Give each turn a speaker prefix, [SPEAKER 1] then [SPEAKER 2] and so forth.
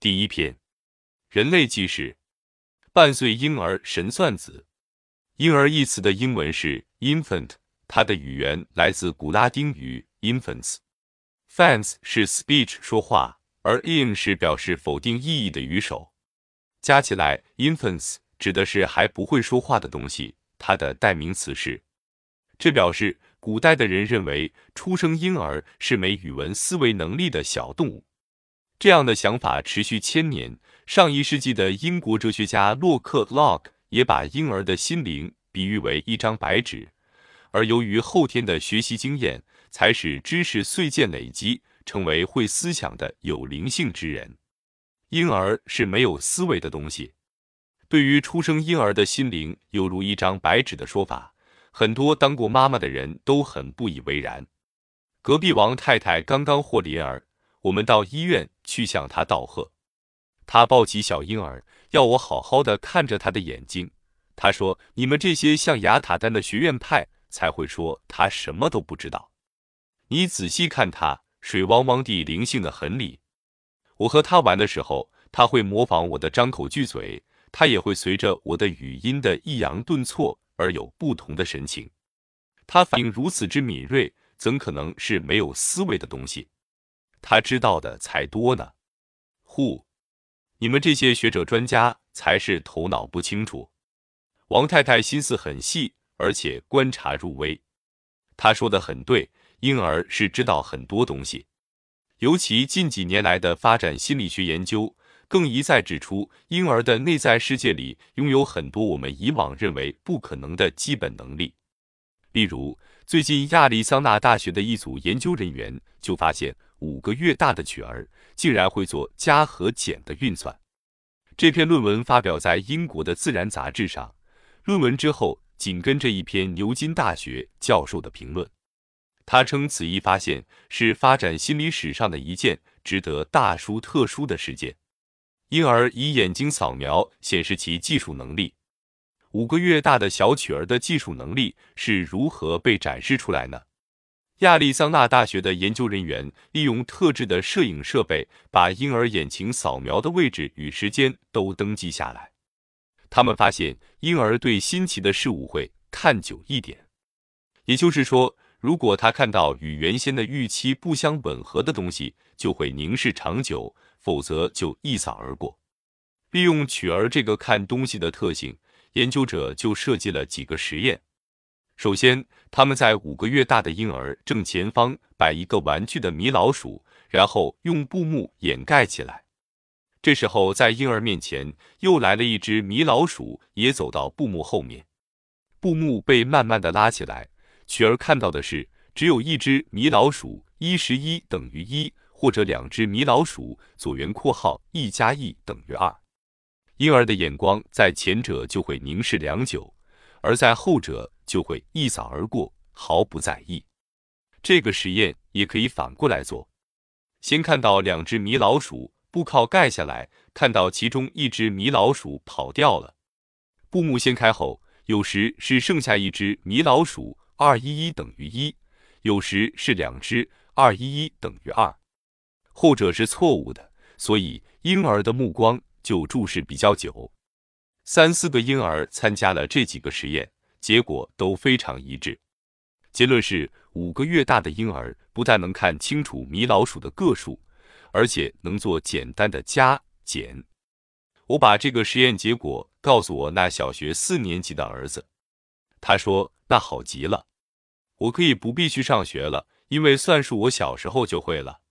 [SPEAKER 1] 第一篇：人类纪事。半岁婴儿神算子。婴儿一词的英文是 infant，它的语源来自古拉丁语 infants。fans 是 speech 说话，而 in 是表示否定意义的语首。加起来，infants 指的是还不会说话的东西。它的代名词是。这表示古代的人认为出生婴儿是没语文思维能力的小动物。这样的想法持续千年。上一世纪的英国哲学家洛克 （Locke） 也把婴儿的心灵比喻为一张白纸，而由于后天的学习经验，才使知识碎件累积，成为会思想的有灵性之人。婴儿是没有思维的东西。对于出生婴儿的心灵犹如一张白纸的说法。很多当过妈妈的人都很不以为然。隔壁王太太刚刚获麟儿，我们到医院去向他道贺。他抱起小婴儿，要我好好的看着他的眼睛。他说：“你们这些像雅塔丹的学院派才会说他什么都不知道。你仔细看他，水汪汪地灵性的很里。我和他玩的时候，他会模仿我的张口巨嘴，他也会随着我的语音的抑扬顿挫。”而有不同的神情，他反应如此之敏锐，怎可能是没有思维的东西？他知道的才多呢。呼，你们这些学者专家才是头脑不清楚。王太太心思很细，而且观察入微。她说的很对，婴儿是知道很多东西，尤其近几年来的发展心理学研究。更一再指出，婴儿的内在世界里拥有很多我们以往认为不可能的基本能力。例如，最近亚利桑那大学的一组研究人员就发现，五个月大的曲儿竟然会做加和减的运算。这篇论文发表在英国的《自然》杂志上。论文之后紧跟着一篇牛津大学教授的评论，他称此一发现是发展心理史上的一件值得大书特书的事件。婴儿以眼睛扫描显示其技术能力。五个月大的小曲儿的技术能力是如何被展示出来呢？亚利桑那大学的研究人员利用特制的摄影设备，把婴儿眼睛扫描的位置与时间都登记下来。他们发现，婴儿对新奇的事物会看久一点。也就是说，如果他看到与原先的预期不相吻合的东西，就会凝视长久。否则就一扫而过。利用曲儿这个看东西的特性，研究者就设计了几个实验。首先，他们在五个月大的婴儿正前方摆一个玩具的米老鼠，然后用布幕掩盖起来。这时候，在婴儿面前又来了一只米老鼠，也走到布幕后面。布幕被慢慢的拉起来，曲儿看到的是只有一只米老鼠，一十一等于一。或者两只米老鼠，左圆括号一加一等于二。婴儿的眼光在前者就会凝视良久，而在后者就会一扫而过，毫不在意。这个实验也可以反过来做：先看到两只米老鼠，布靠盖下来，看到其中一只米老鼠跑掉了。布幕掀开后，有时是剩下一只米老鼠，二一一等于一；有时是两只，二一一等于二。后者是错误的，所以婴儿的目光就注视比较久。三四个婴儿参加了这几个实验，结果都非常一致。结论是，五个月大的婴儿不但能看清楚米老鼠的个数，而且能做简单的加减。我把这个实验结果告诉我那小学四年级的儿子，他说：“那好极了，我可以不必去上学了，因为算术我小时候就会了。”